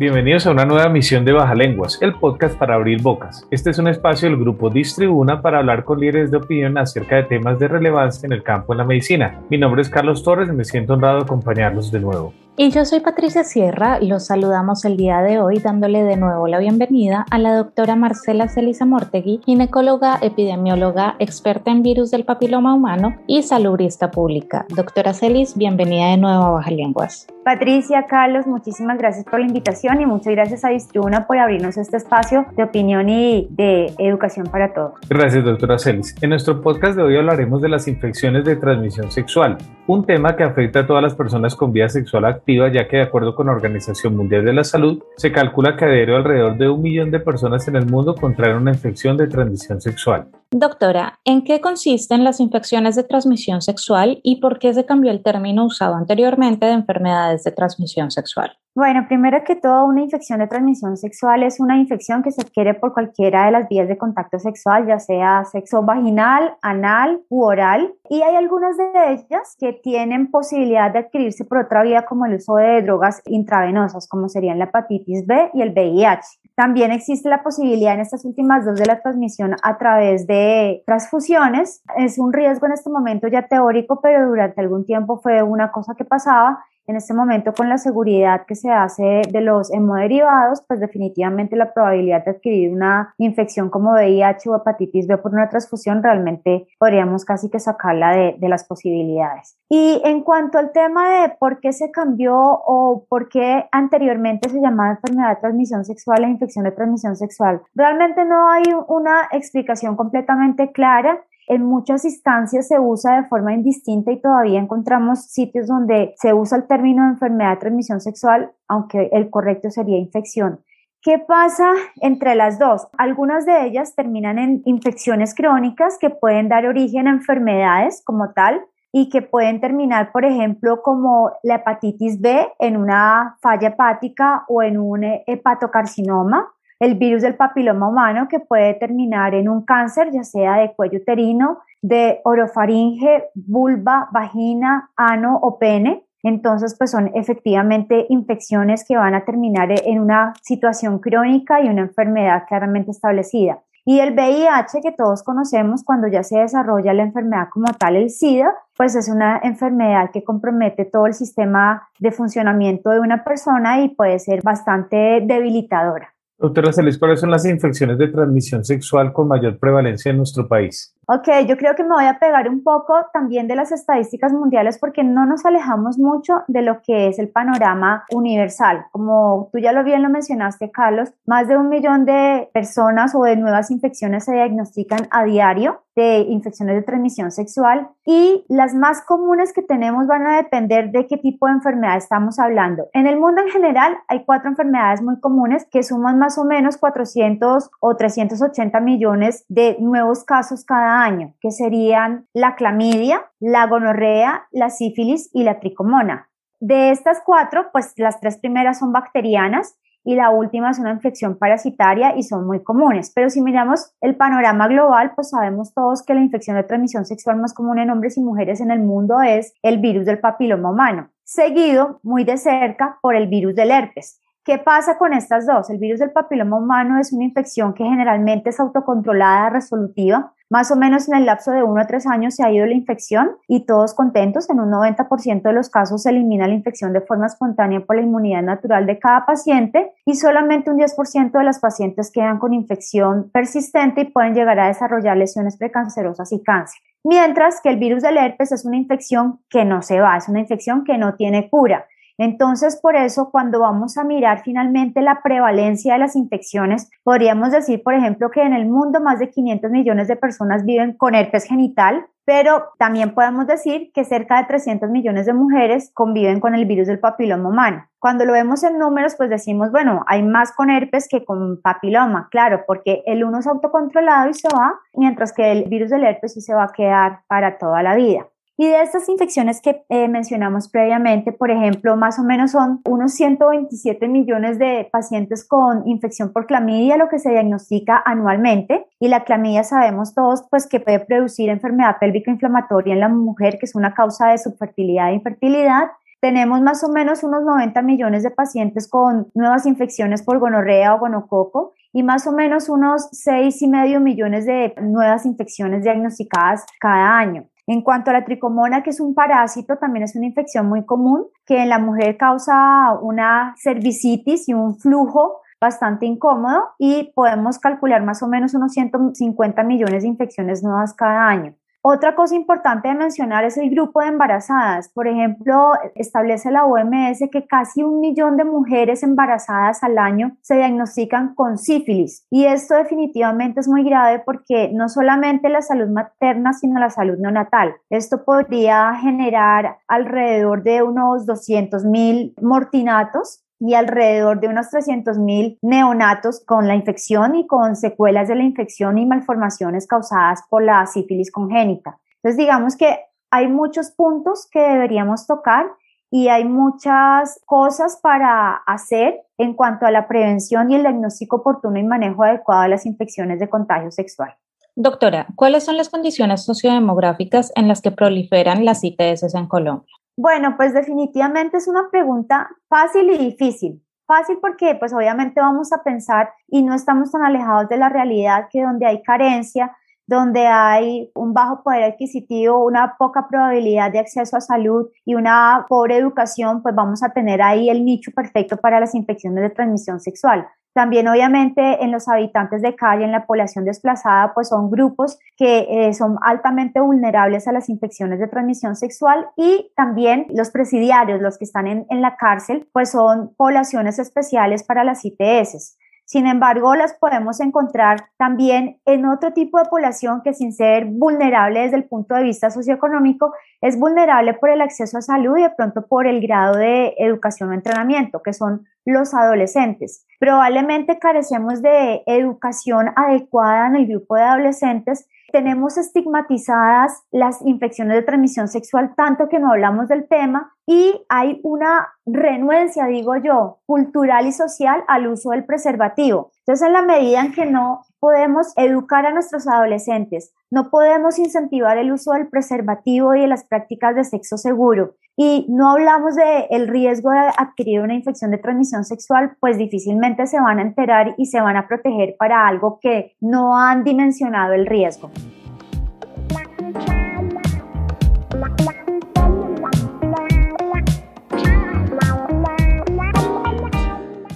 Bienvenidos a una nueva emisión de Baja Lenguas, el podcast para abrir bocas. Este es un espacio del grupo Distribuna para hablar con líderes de opinión acerca de temas de relevancia en el campo de la medicina. Mi nombre es Carlos Torres y me siento honrado de acompañarlos de nuevo. Y yo soy Patricia Sierra, los saludamos el día de hoy dándole de nuevo la bienvenida a la doctora Marcela Celisa Mortegui, ginecóloga, epidemióloga, experta en virus del papiloma humano y salubrista pública. Doctora Celis, bienvenida de nuevo a Baja Lenguas. Patricia, Carlos, muchísimas gracias por la invitación y muchas gracias a Distribuna por abrirnos este espacio de opinión y de educación para todos. Gracias, doctora Celis. En nuestro podcast de hoy hablaremos de las infecciones de transmisión sexual, un tema que afecta a todas las personas con vida sexual activa, ya que de acuerdo con la Organización Mundial de la Salud, se calcula que adhiere alrededor de un millón de personas en el mundo contraen una infección de transmisión sexual. Doctora, ¿en qué consisten las infecciones de transmisión sexual y por qué se cambió el término usado anteriormente de enfermedades de transmisión sexual? Bueno, primero que todo, una infección de transmisión sexual es una infección que se adquiere por cualquiera de las vías de contacto sexual, ya sea sexo vaginal, anal u oral. Y hay algunas de ellas que tienen posibilidad de adquirirse por otra vía, como el uso de drogas intravenosas, como serían la hepatitis B y el VIH. También existe la posibilidad en estas últimas dos de la transmisión a través de transfusiones. Es un riesgo en este momento ya teórico, pero durante algún tiempo fue una cosa que pasaba en este momento, con la seguridad que se hace de los hemoderivados, pues definitivamente la probabilidad de adquirir una infección como VIH o hepatitis B por una transfusión realmente podríamos casi que sacarla de, las posibilidades. Y en cuanto al tema de por qué se cambió o por qué anteriormente se llamaba enfermedad de transmisión sexual e infección de transmisión sexual, realmente no hay una explicación completamente clara en muchas instancias se usa de forma indistinta y todavía encontramos sitios donde se usa el término de enfermedad de transmisión sexual, aunque el correcto sería infección. ¿Qué pasa entre las dos? Algunas de ellas terminan en infecciones crónicas que pueden dar origen a enfermedades como tal y que pueden terminar, por ejemplo, como la hepatitis B en una falla hepática o en un hepatocarcinoma el virus del papiloma humano que puede terminar en un cáncer, ya sea de cuello uterino, de orofaringe, vulva, vagina, ano o pene. Entonces, pues son efectivamente infecciones que van a terminar en una situación crónica y una enfermedad claramente establecida. Y el VIH que todos conocemos cuando ya se desarrolla la enfermedad como tal, el SIDA, pues es una enfermedad que compromete todo el sistema de funcionamiento de una persona y puede ser bastante debilitadora. Doctora Celis, ¿cuáles son las infecciones de transmisión sexual con mayor prevalencia en nuestro país? Ok, yo creo que me voy a pegar un poco también de las estadísticas mundiales porque no nos alejamos mucho de lo que es el panorama universal. Como tú ya lo bien lo mencionaste, Carlos, más de un millón de personas o de nuevas infecciones se diagnostican a diario de infecciones de transmisión sexual y las más comunes que tenemos van a depender de qué tipo de enfermedad estamos hablando. En el mundo en general hay cuatro enfermedades muy comunes que suman más o menos 400 o 380 millones de nuevos casos cada año, que serían la clamidia, la gonorrea, la sífilis y la tricomona. De estas cuatro, pues las tres primeras son bacterianas y la última es una infección parasitaria y son muy comunes. Pero si miramos el panorama global, pues sabemos todos que la infección de transmisión sexual más común en hombres y mujeres en el mundo es el virus del papiloma humano, seguido muy de cerca por el virus del herpes. ¿Qué pasa con estas dos? El virus del papiloma humano es una infección que generalmente es autocontrolada, resolutiva. Más o menos en el lapso de 1 a 3 años se ha ido la infección y todos contentos. En un 90% de los casos se elimina la infección de forma espontánea por la inmunidad natural de cada paciente y solamente un 10% de las pacientes quedan con infección persistente y pueden llegar a desarrollar lesiones precancerosas y cáncer. Mientras que el virus del herpes es una infección que no se va, es una infección que no tiene cura. Entonces, por eso, cuando vamos a mirar finalmente la prevalencia de las infecciones, podríamos decir, por ejemplo, que en el mundo más de 500 millones de personas viven con herpes genital, pero también podemos decir que cerca de 300 millones de mujeres conviven con el virus del papiloma humano. Cuando lo vemos en números, pues decimos, bueno, hay más con herpes que con papiloma, claro, porque el uno es autocontrolado y se va, mientras que el virus del herpes sí se va a quedar para toda la vida. Y de estas infecciones que eh, mencionamos previamente, por ejemplo, más o menos son unos 127 millones de pacientes con infección por clamidia, lo que se diagnostica anualmente. Y la clamidia sabemos todos pues que puede producir enfermedad pélvica inflamatoria en la mujer, que es una causa de subfertilidad e infertilidad. Tenemos más o menos unos 90 millones de pacientes con nuevas infecciones por gonorrea o gonococo y más o menos unos seis y medio millones de nuevas infecciones diagnosticadas cada año. En cuanto a la tricomona, que es un parásito, también es una infección muy común que en la mujer causa una cervicitis y un flujo bastante incómodo y podemos calcular más o menos unos 150 millones de infecciones nuevas cada año. Otra cosa importante de mencionar es el grupo de embarazadas. Por ejemplo, establece la OMS que casi un millón de mujeres embarazadas al año se diagnostican con sífilis. Y esto definitivamente es muy grave porque no solamente la salud materna, sino la salud neonatal. Esto podría generar alrededor de unos 200 mil mortinatos y alrededor de unos 300.000 neonatos con la infección y con secuelas de la infección y malformaciones causadas por la sífilis congénita. Entonces, digamos que hay muchos puntos que deberíamos tocar y hay muchas cosas para hacer en cuanto a la prevención y el diagnóstico oportuno y manejo adecuado de las infecciones de contagio sexual. Doctora, ¿cuáles son las condiciones sociodemográficas en las que proliferan las ITS en Colombia? Bueno, pues definitivamente es una pregunta fácil y difícil. Fácil porque pues obviamente vamos a pensar y no estamos tan alejados de la realidad que donde hay carencia, donde hay un bajo poder adquisitivo, una poca probabilidad de acceso a salud y una pobre educación, pues vamos a tener ahí el nicho perfecto para las infecciones de transmisión sexual. También obviamente en los habitantes de calle, en la población desplazada, pues son grupos que eh, son altamente vulnerables a las infecciones de transmisión sexual y también los presidiarios, los que están en, en la cárcel, pues son poblaciones especiales para las ITS. Sin embargo, las podemos encontrar también en otro tipo de población que sin ser vulnerable desde el punto de vista socioeconómico, es vulnerable por el acceso a salud y de pronto por el grado de educación o entrenamiento, que son los adolescentes. Probablemente carecemos de educación adecuada en el grupo de adolescentes tenemos estigmatizadas las infecciones de transmisión sexual tanto que no hablamos del tema y hay una renuencia, digo yo, cultural y social al uso del preservativo. Entonces, en la medida en que no podemos educar a nuestros adolescentes, no podemos incentivar el uso del preservativo y de las prácticas de sexo seguro y no hablamos de el riesgo de adquirir una infección de transmisión sexual, pues difícilmente se van a enterar y se van a proteger para algo que no han dimensionado el riesgo.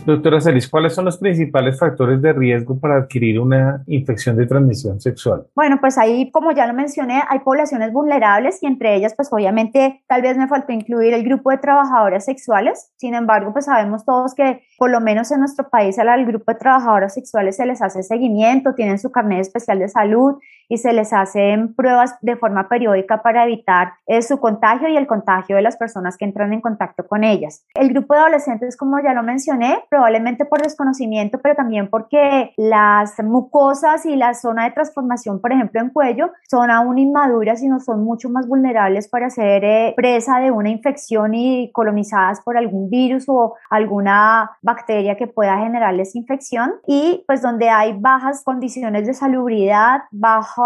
Doctora Celis, ¿cuáles son los principales factores de riesgo para adquirir una infección de transmisión sexual? Bueno, pues ahí, como ya lo mencioné, hay poblaciones vulnerables y entre ellas, pues obviamente, tal vez me faltó incluir el grupo de trabajadoras sexuales. Sin embargo, pues sabemos todos que por lo menos en nuestro país al grupo de trabajadoras sexuales se les hace seguimiento, tienen su carnet especial de salud y se les hacen pruebas de forma periódica para evitar eh, su contagio y el contagio de las personas que entran en contacto con ellas. El grupo de adolescentes, como ya lo mencioné, probablemente por desconocimiento, pero también porque las mucosas y la zona de transformación, por ejemplo, en cuello, son aún inmaduras y no son mucho más vulnerables para ser eh, presa de una infección y colonizadas por algún virus o alguna bacteria que pueda generarles infección. Y pues donde hay bajas condiciones de salubridad, bajo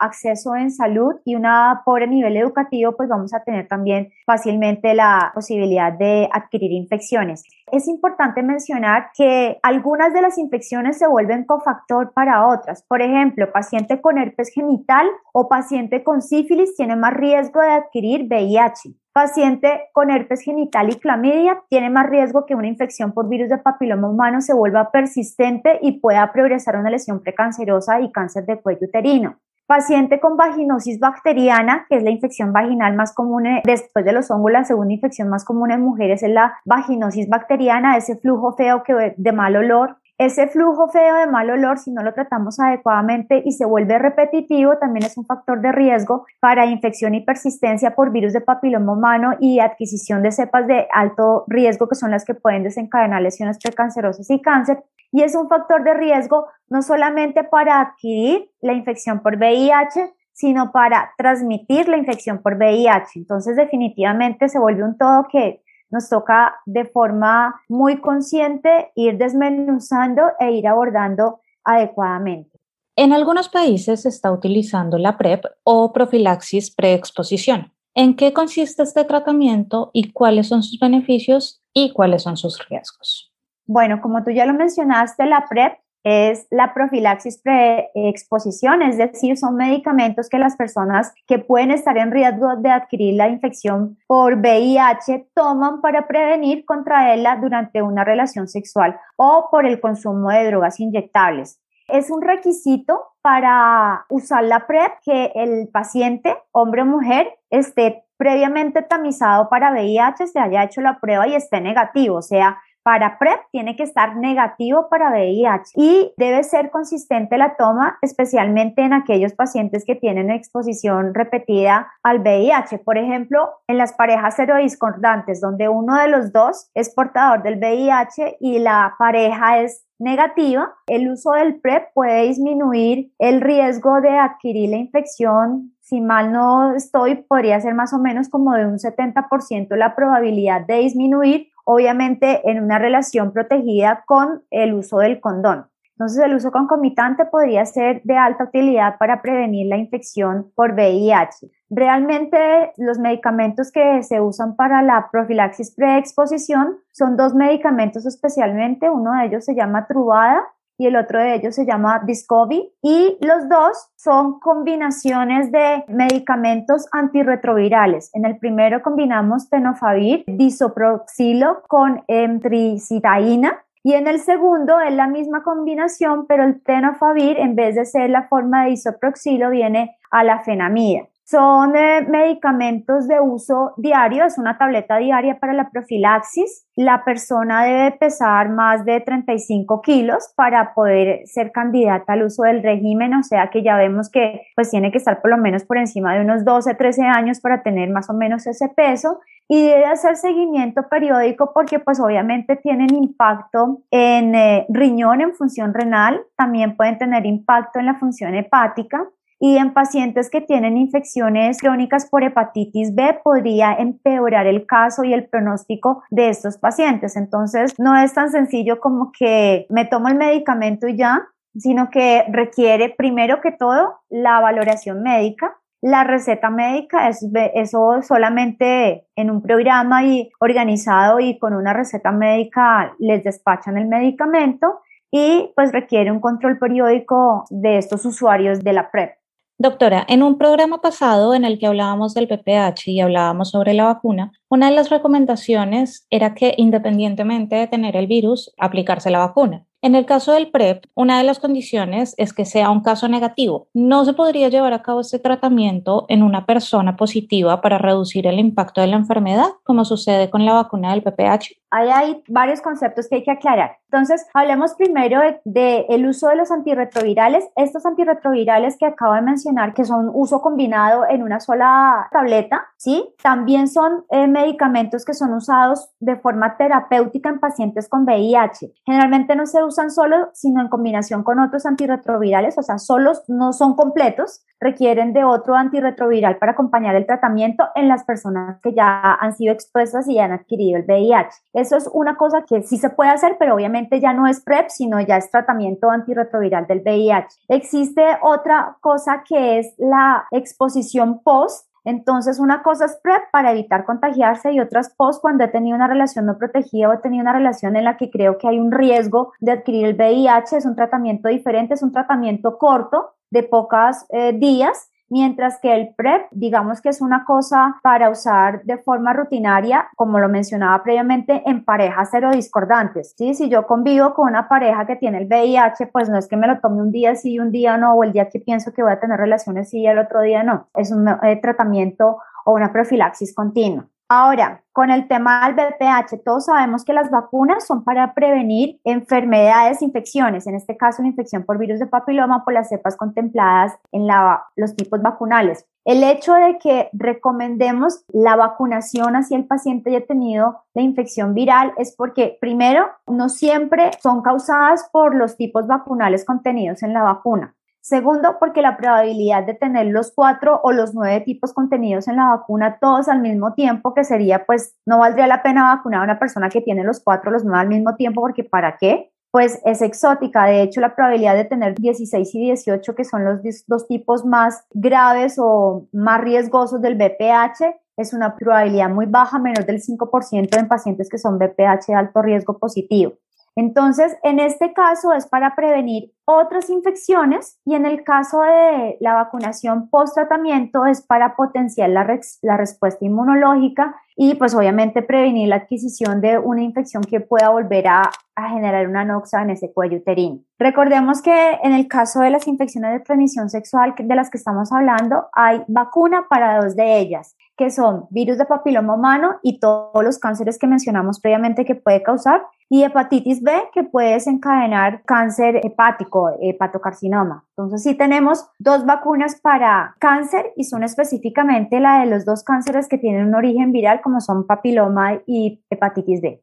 acceso en salud y un pobre nivel educativo, pues vamos a tener también fácilmente la posibilidad de adquirir infecciones. Es importante mencionar que algunas de las infecciones se vuelven cofactor para otras. Por ejemplo, paciente con herpes genital o paciente con sífilis tiene más riesgo de adquirir VIH. Paciente con herpes genital y clamidia tiene más riesgo que una infección por virus de papiloma humano se vuelva persistente y pueda progresar a una lesión precancerosa y cáncer de cuello uterino. Paciente con vaginosis bacteriana, que es la infección vaginal más común eh, después de los hongos, la segunda infección más común en mujeres es la vaginosis bacteriana, ese flujo feo que de mal olor ese flujo feo de mal olor, si no lo tratamos adecuadamente y se vuelve repetitivo, también es un factor de riesgo para infección y persistencia por virus de papiloma humano y adquisición de cepas de alto riesgo, que son las que pueden desencadenar lesiones precancerosas y cáncer. Y es un factor de riesgo no solamente para adquirir la infección por VIH, sino para transmitir la infección por VIH. Entonces, definitivamente se vuelve un todo que nos toca de forma muy consciente ir desmenuzando e ir abordando adecuadamente. En algunos países se está utilizando la PrEP o profilaxis preexposición. ¿En qué consiste este tratamiento y cuáles son sus beneficios y cuáles son sus riesgos? Bueno, como tú ya lo mencionaste, la PrEP es la profilaxis preexposición, es decir, son medicamentos que las personas que pueden estar en riesgo de adquirir la infección por VIH toman para prevenir contraerla durante una relación sexual o por el consumo de drogas inyectables. Es un requisito para usar la PrEP que el paciente, hombre o mujer, esté previamente tamizado para VIH, se haya hecho la prueba y esté negativo, o sea, para PrEP tiene que estar negativo para VIH y debe ser consistente la toma, especialmente en aquellos pacientes que tienen exposición repetida al VIH. Por ejemplo, en las parejas serodiscordantes, donde uno de los dos es portador del VIH y la pareja es negativa, el uso del PrEP puede disminuir el riesgo de adquirir la infección. Si mal no estoy, podría ser más o menos como de un 70% la probabilidad de disminuir obviamente en una relación protegida con el uso del condón. Entonces, el uso concomitante podría ser de alta utilidad para prevenir la infección por VIH. Realmente, los medicamentos que se usan para la profilaxis preexposición son dos medicamentos especialmente. Uno de ellos se llama Truvada y el otro de ellos se llama Discovi y los dos son combinaciones de medicamentos antirretrovirales. En el primero combinamos tenofovir, disoproxilo con emtricitabina y en el segundo es la misma combinación, pero el tenofovir en vez de ser la forma de disoproxilo viene a la fenamida. Son eh, medicamentos de uso diario, es una tableta diaria para la profilaxis. La persona debe pesar más de 35 kilos para poder ser candidata al uso del régimen, o sea que ya vemos que pues tiene que estar por lo menos por encima de unos 12, 13 años para tener más o menos ese peso. Y debe hacer seguimiento periódico porque pues obviamente tienen impacto en eh, riñón, en función renal, también pueden tener impacto en la función hepática y en pacientes que tienen infecciones crónicas por hepatitis B podría empeorar el caso y el pronóstico de estos pacientes. Entonces, no es tan sencillo como que me tomo el medicamento y ya, sino que requiere primero que todo la valoración médica. La receta médica, es, eso solamente en un programa y organizado y con una receta médica les despachan el medicamento y pues requiere un control periódico de estos usuarios de la PrEP. Doctora, en un programa pasado en el que hablábamos del PPH y hablábamos sobre la vacuna, una de las recomendaciones era que independientemente de tener el virus, aplicarse la vacuna. En el caso del PrEP, una de las condiciones es que sea un caso negativo. No se podría llevar a cabo este tratamiento en una persona positiva para reducir el impacto de la enfermedad, como sucede con la vacuna del PPH. Ahí hay varios conceptos que hay que aclarar. Entonces, hablemos primero del de, el uso de los antirretrovirales. Estos antirretrovirales que acabo de mencionar, que son uso combinado en una sola tableta, ¿sí? También son eh, medicamentos que son usados de forma terapéutica en pacientes con VIH. Generalmente no se usan solo, sino en combinación con otros antirretrovirales, o sea, solos no son completos, requieren de otro antirretroviral para acompañar el tratamiento en las personas que ya han sido expuestas y han adquirido el VIH. Eso es una cosa que sí se puede hacer, pero obviamente ya no es PrEP, sino ya es tratamiento antirretroviral del VIH. Existe otra cosa que es la exposición post entonces, una cosa es PrEP para evitar contagiarse y otras post cuando he tenido una relación no protegida o he tenido una relación en la que creo que hay un riesgo de adquirir el VIH. Es un tratamiento diferente, es un tratamiento corto de pocos eh, días mientras que el PrEP, digamos que es una cosa para usar de forma rutinaria, como lo mencionaba previamente, en parejas serodiscordantes. ¿sí? Si yo convivo con una pareja que tiene el VIH, pues no es que me lo tome un día sí y un día no, o el día que pienso que voy a tener relaciones sí y el otro día no. Es un eh, tratamiento o una profilaxis continua. Ahora, con el tema del BPH, todos sabemos que las vacunas son para prevenir enfermedades, infecciones, en este caso una infección por virus de papiloma por las cepas contempladas en los tipos vacunales. El hecho de que recomendemos la vacunación hacia el paciente haya tenido la infección viral es porque, primero, no siempre son causadas por los tipos vacunales contenidos en la vacuna. Segundo, porque la probabilidad de tener los cuatro o los nueve tipos contenidos en la vacuna todos al mismo tiempo, que sería, pues, no valdría la pena vacunar a una persona que tiene los cuatro o los nueve al mismo tiempo, porque ¿para qué? Pues es exótica. De hecho, la probabilidad de tener 16 y 18, que son los dos tipos más graves o más riesgosos del BPH, es una probabilidad muy baja, menos del 5% en pacientes que son BPH de alto riesgo positivo. Entonces, en este caso es para prevenir otras infecciones y en el caso de la vacunación post-tratamiento es para potenciar la, la, respuesta inmunológica y pues obviamente prevenir la adquisición de una infección que pueda volver a, a generar una noxa en ese cuello uterino. Recordemos que en el caso de las infecciones de transmisión sexual de las que estamos hablando, hay vacuna para dos de ellas, que son virus de papiloma humano y todos los cánceres que mencionamos previamente que puede causar y hepatitis B que puede desencadenar cáncer hepático, hepatocarcinoma. Entonces sí tenemos dos vacunas para cáncer y son específicamente la de los dos cánceres que tienen un origen viral como son papiloma y hepatitis B.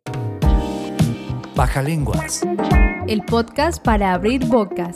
Baja lenguas. El podcast para abrir bocas.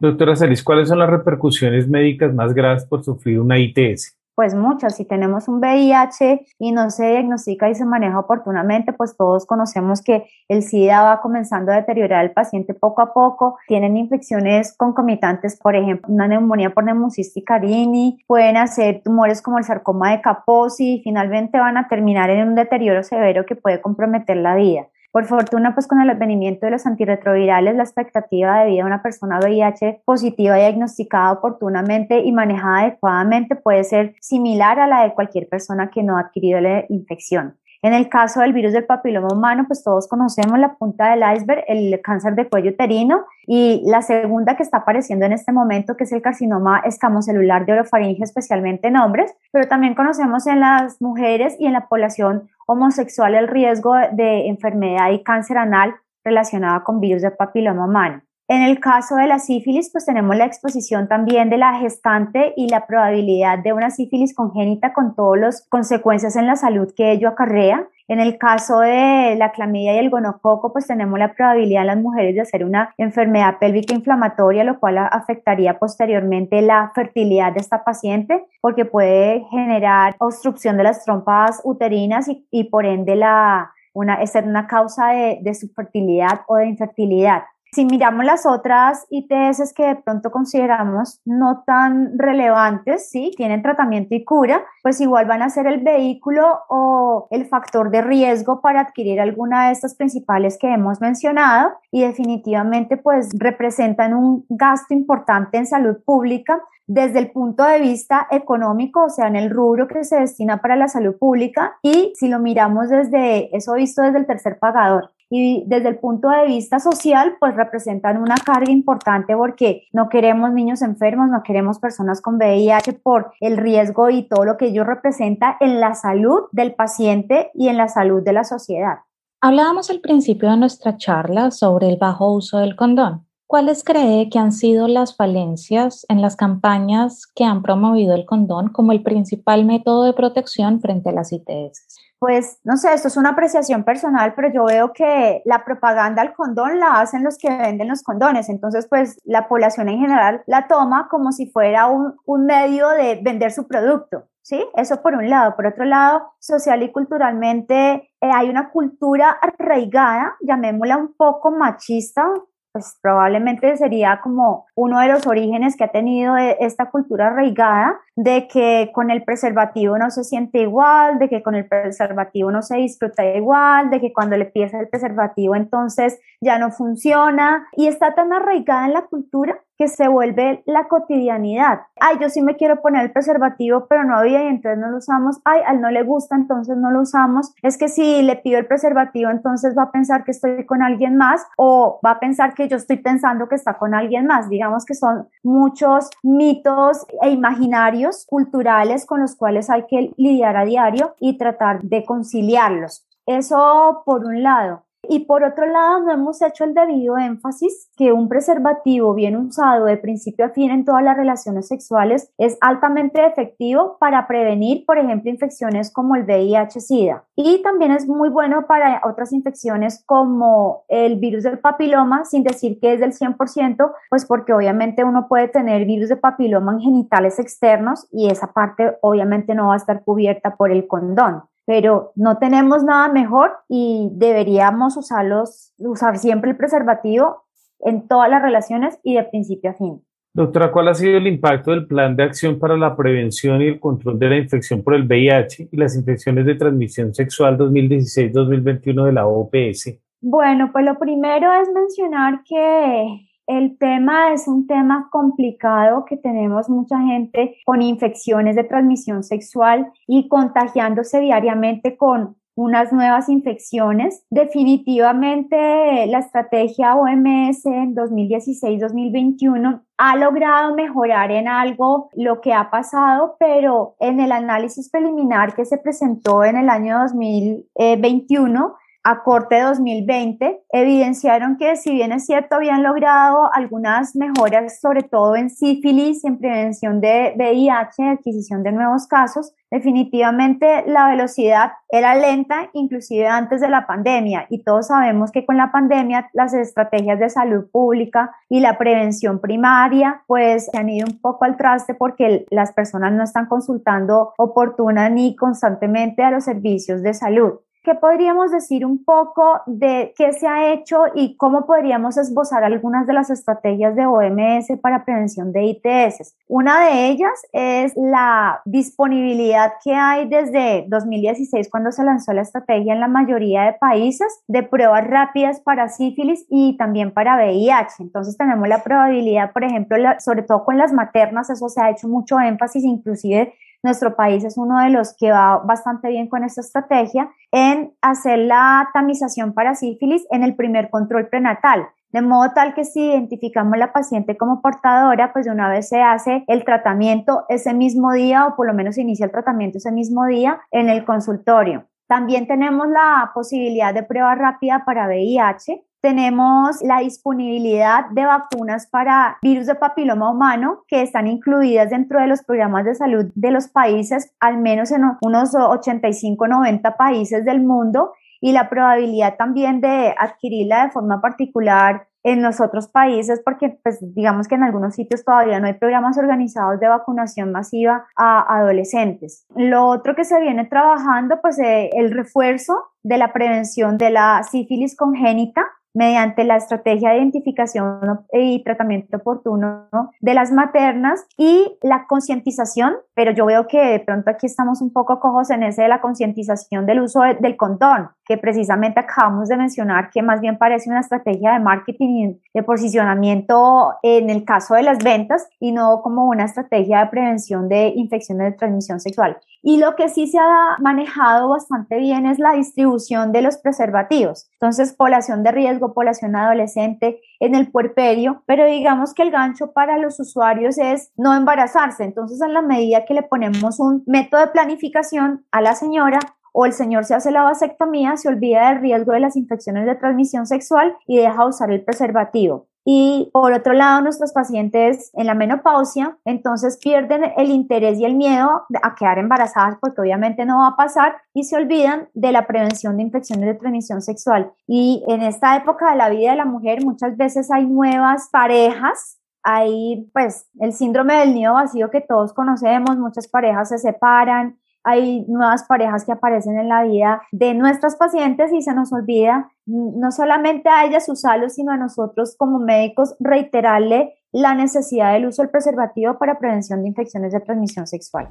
Doctora Celis, ¿cuáles son las repercusiones médicas más graves por sufrir una ITS? Pues muchas, si tenemos un VIH y no se diagnostica y se maneja oportunamente, pues todos conocemos que el SIDA va comenzando a deteriorar al paciente poco a poco, tienen infecciones concomitantes, por ejemplo, una neumonía por neumocistis carini, pueden hacer tumores como el sarcoma de Kaposi y finalmente van a terminar en un deterioro severo que puede comprometer la vida. Por fortuna, pues con el advenimiento de los antirretrovirales, la expectativa de vida de una persona VIH positiva diagnosticada oportunamente y manejada adecuadamente puede ser similar a la de cualquier persona que no ha adquirido la infección. En el caso del virus del papiloma humano, pues todos conocemos la punta del iceberg, el cáncer de cuello uterino, y la segunda que está apareciendo en este momento, que es el carcinoma escamocelular de orofaringe, especialmente en hombres, pero también conocemos en las mujeres y en la población homosexual el riesgo de enfermedad y cáncer anal relacionado con virus del papiloma humano. En el caso de la sífilis, pues tenemos la exposición también de la gestante y la probabilidad de una sífilis congénita con todas las consecuencias en la salud que ello acarrea. En el caso de la clamidia y el gonococo, pues tenemos la probabilidad en las mujeres de hacer una enfermedad pélvica inflamatoria, lo cual afectaría posteriormente la fertilidad de esta paciente, porque puede generar obstrucción de las trompas uterinas y, por ende la, una, ser una causa de, de subfertilidad o de infertilidad. Si miramos las otras ITS que de pronto consideramos no tan relevantes, sí, tienen tratamiento y cura, pues igual van a ser el vehículo o el factor de riesgo para adquirir alguna de estas principales que hemos mencionado y definitivamente pues representan un gasto importante en salud pública desde el punto de vista económico, o sea, en el rubro que se destina para la salud pública y si lo miramos desde, eso visto desde el tercer pagador, y desde el punto de vista social, pues representan una carga importante porque no queremos niños enfermos, no queremos personas con VIH por el riesgo y todo lo que ello representa en la salud del paciente y en la salud de la sociedad. Hablábamos al principio de nuestra charla sobre el bajo uso del condón. ¿Cuáles cree que han sido las falencias en las campañas que han promovido el condón como el principal método de protección frente a las ITS? Pues no sé, esto es una apreciación personal, pero yo veo que la propaganda al condón la hacen los que venden los condones, entonces pues la población en general la toma como si fuera un, medio de vender su producto. ¿Sí? Eso por un lado. Por otro lado, social y culturalmente eh, hay una cultura arraigada, llamémosla un poco machista, pues probablemente sería como uno de los orígenes que ha tenido e, esta cultura arraigada de que con el preservativo no se siente igual, de que con el preservativo no se disfruta igual, de que cuando le pides el preservativo entonces ya no funciona y está tan arraigada en la cultura que se vuelve la cotidianidad. Ay, yo sí me quiero poner el preservativo, pero no había y entonces no lo usamos. Ay, al no le gusta, entonces no lo usamos. Es que si le pido el preservativo, entonces va a pensar que estoy con alguien más o va a pensar que yo estoy pensando que está con alguien más. Digamos que son muchos mitos e imaginarios culturales con los cuales hay que lidiar a diario y tratar de conciliarlos. Eso por un lado. Y por otro lado, no hemos hecho el debido énfasis que un preservativo bien usado de principio a fin en todas las relaciones sexuales es altamente efectivo para prevenir, por ejemplo, infecciones como el VIH-Sida. Y también es muy bueno para otras infecciones como el virus del papiloma, sin decir que es del 100%, pues porque obviamente uno puede tener virus de papiloma en genitales externos y esa parte obviamente no va a estar cubierta por el condón pero no tenemos nada mejor y deberíamos usarlos, usar siempre el preservativo en todas las relaciones y de principio a fin. Doctora, ¿cuál ha sido el impacto del Plan de Acción para la Prevención y el Control de la Infección por el VIH y las infecciones de transmisión sexual 2016-2021 de la OPS? Bueno, pues lo primero es mencionar que el tema es un tema complicado que tenemos mucha gente con infecciones de transmisión sexual y contagiándose diariamente con unas nuevas infecciones. Definitivamente la estrategia OMS en 2016-2021 ha logrado mejorar en algo lo que ha pasado, pero en el análisis preliminar que se presentó en el año 2021, a corte 2020 evidenciaron que si bien es cierto habían logrado algunas mejoras, sobre todo en sífilis, en prevención de VIH, adquisición de nuevos casos, definitivamente la velocidad era lenta, inclusive antes de la pandemia. Y todos sabemos que con la pandemia las estrategias de salud pública y la prevención primaria pues se han ido un poco al traste porque las personas no están consultando oportuna ni constantemente a los servicios de salud. ¿Qué podríamos decir un poco de qué se ha hecho y cómo podríamos esbozar algunas de las estrategias de OMS para prevención de ITS? Una de ellas es la disponibilidad que hay desde 2016 cuando se lanzó la estrategia en la mayoría de países de pruebas rápidas para sífilis y también para VIH. Entonces tenemos la probabilidad, por ejemplo, sobre todo con las maternas, eso se ha hecho mucho énfasis, inclusive nuestro país es uno de los que va bastante bien con esta estrategia en hacer la tamización para sífilis en el primer control prenatal. De modo tal que si identificamos la paciente como portadora, pues de una vez se hace el tratamiento ese mismo día o por lo menos se inicia el tratamiento ese mismo día en el consultorio. También tenemos la posibilidad de prueba rápida para VIH, tenemos la disponibilidad de vacunas para virus de papiloma humano que están incluidas dentro de los programas de salud de los países, al menos en unos 85-90 países del mundo, y la probabilidad también de adquirirla de forma particular en los otros países, porque pues digamos que en algunos sitios todavía no hay programas organizados de vacunación masiva a adolescentes. Lo otro que se viene trabajando, pues eh, el refuerzo de la prevención de la sífilis congénita, mediante la estrategia de identificación y tratamiento oportuno de las maternas y la concientización, pero yo veo que de pronto aquí estamos un poco cojos en ese de la concientización del uso del condón, que precisamente acabamos de mencionar que más bien parece una estrategia de marketing y de posicionamiento en el caso de las ventas y no como una estrategia de prevención de infecciones de transmisión sexual. Y lo que sí se ha manejado bastante bien es la distribución de los preservativos. Entonces, población de riesgo, población adolescente en el puerperio, pero digamos que el gancho para los usuarios es no embarazarse. Entonces, en la medida que le ponemos un método de planificación a la señora, o el señor se hace la vasectomía, se olvida del riesgo de las infecciones de transmisión sexual y deja usar el preservativo. Y por otro lado, nuestros pacientes en la menopausia, entonces pierden el interés y el miedo a quedar embarazadas porque obviamente no va a pasar y se olvidan de la prevención de infecciones de transmisión sexual. Y en esta época de la vida de la mujer muchas veces hay nuevas parejas hay pues el síndrome del nido vacío que todos conocemos, muchas parejas se separan, hay nuevas parejas que aparecen en la vida de nuestras pacientes y se nos olvida no solamente a ellas usarlo, sino a nosotros como médicos reiterarle la necesidad del uso del preservativo para prevención de infecciones de transmisión sexual.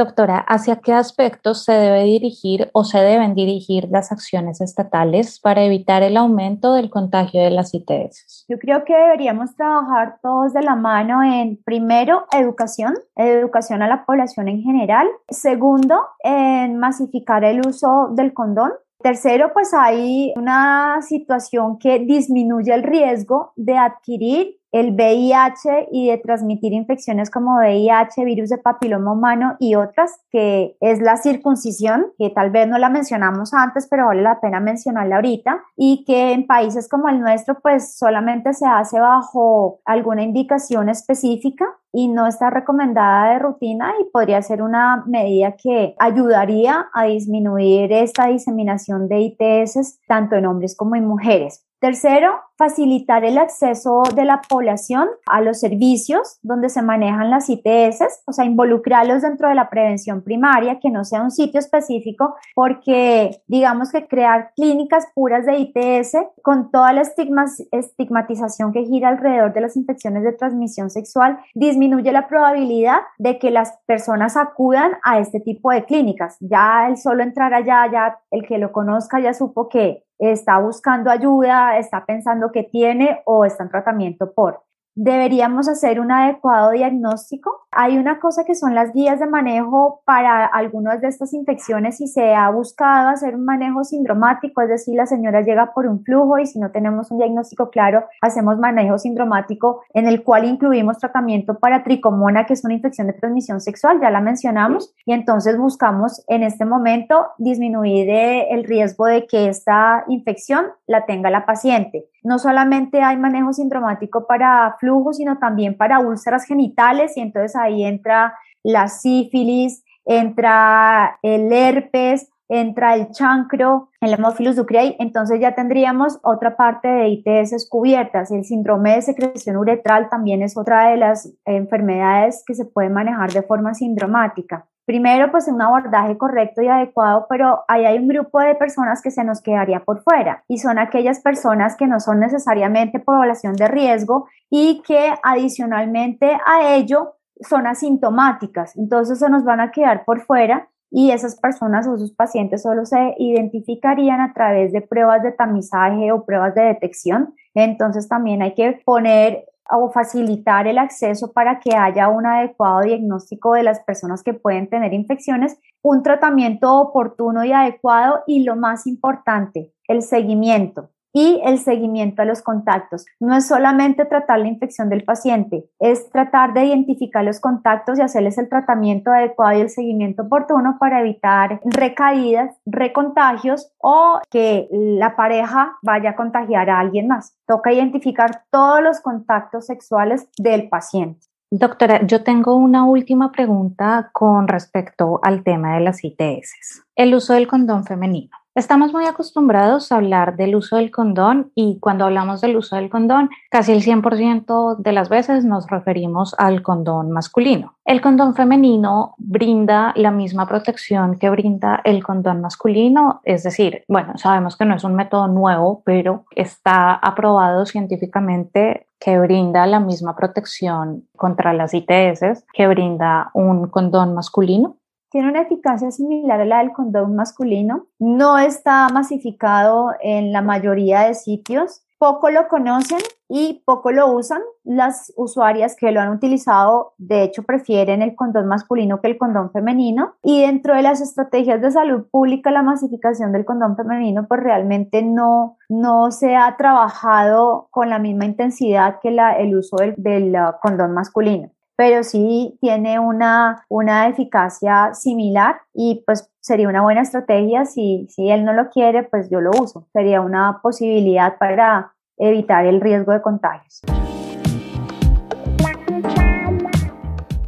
Doctora, ¿hacia qué aspectos se debe dirigir o se deben dirigir las acciones estatales para evitar el aumento del contagio de las ITS? Yo creo que deberíamos trabajar todos de la mano en, primero, educación, educación a la población en general. Segundo, en masificar el uso del condón. Tercero, pues hay una situación que disminuye el riesgo de adquirir el VIH y de transmitir infecciones como VIH, virus de papiloma humano y otras, que es la circuncisión, que tal vez no la mencionamos antes, pero vale la pena mencionarla ahorita, y que en países como el nuestro, pues solamente se hace bajo alguna indicación específica y no está recomendada de rutina y podría ser una medida que ayudaría a disminuir esta diseminación de ITS tanto en hombres como en mujeres. Tercero, facilitar el acceso de la población a los servicios donde se manejan las ITS, o sea, involucrarlos dentro de la prevención primaria, que no sea un sitio específico, porque digamos que crear clínicas puras de ITS con toda la estigmatización que gira alrededor de las infecciones de transmisión sexual disminuye la probabilidad de que las personas acudan a este tipo de clínicas. Ya el solo entrar allá, ya el que lo conozca ya supo que está buscando ayuda, está pensando que tiene o está en tratamiento por deberíamos hacer un adecuado diagnóstico. Hay una cosa que son las guías de manejo para algunas de estas infecciones y se ha buscado hacer un manejo sindromático, es decir, la señora llega por un flujo y si no tenemos un diagnóstico claro, hacemos manejo sindromático en el cual incluimos tratamiento para tricomona, que es una infección de transmisión sexual, ya la mencionamos, y entonces buscamos en este momento disminuir el riesgo de que esta infección la tenga la paciente. No solamente hay manejo sindromático para flujo, sino también para úlceras genitales y entonces ahí entra la sífilis, entra el herpes, entra el chancro, el Hemophilus ducreyi, entonces ya tendríamos otra parte de ITS cubiertas. El síndrome de secreción uretral también es otra de las enfermedades que se puede manejar de forma sindromática. Primero, pues un abordaje correcto y adecuado, pero ahí hay un grupo de personas que se nos quedaría por fuera y son aquellas personas que no son necesariamente población de riesgo y que adicionalmente a ello son asintomáticas. Entonces se nos van a quedar por fuera y esas personas o sus pacientes solo se identificarían a través de pruebas de tamizaje o pruebas de detección. Entonces también hay que poner o facilitar el acceso para que haya un adecuado diagnóstico de las personas que pueden tener infecciones, un tratamiento oportuno y adecuado y lo más importante, el seguimiento y el seguimiento a los contactos. No es solamente tratar la infección del paciente, es tratar de identificar los contactos y hacerles el tratamiento adecuado y el seguimiento oportuno para evitar recaídas, recontagios o que la pareja vaya a contagiar a alguien más. Toca identificar todos los contactos sexuales del paciente. Doctora, yo tengo una última pregunta con respecto al tema de las ITS. El uso del condón femenino. Estamos muy acostumbrados a hablar del uso del condón y cuando hablamos del uso del condón, casi el 100% de las veces nos referimos al condón masculino. El condón femenino brinda la misma protección que brinda el condón masculino, es decir, bueno, sabemos que no es un método nuevo, pero está aprobado científicamente que brinda la misma protección contra las ITS que brinda un condón masculino tiene una eficacia similar a la del condón masculino. No está masificado en la mayoría de sitios. Poco lo conocen y poco lo usan. Las usuarias que lo han utilizado, de hecho, prefieren el condón masculino que el condón femenino. Y dentro de las estrategias de salud pública, la masificación del condón femenino, pues realmente no, no se ha trabajado con la misma intensidad que la, el uso del, del uh, condón masculino pero sí tiene una, una eficacia similar y pues sería una buena estrategia. Si, si él no lo quiere, pues yo lo uso. Sería una posibilidad para evitar el riesgo de contagios.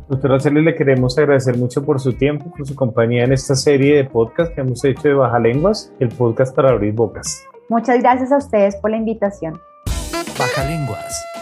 Doctora Celia, le queremos agradecer mucho por su tiempo, por su compañía en esta serie de podcast que hemos hecho de Baja Lenguas, el podcast para abrir bocas. Muchas gracias a ustedes por la invitación. Baja Lenguas,